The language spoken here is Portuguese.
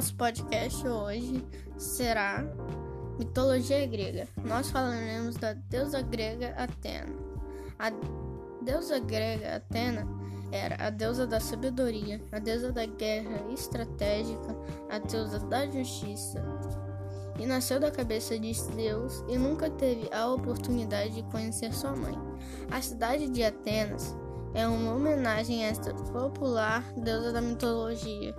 nosso podcast hoje será Mitologia Grega. Nós falaremos da deusa grega Atena. A deusa grega Atena era a deusa da sabedoria, a deusa da guerra estratégica, a deusa da justiça. E nasceu da cabeça de Zeus e nunca teve a oportunidade de conhecer sua mãe. A cidade de Atenas é uma homenagem a esta popular deusa da mitologia.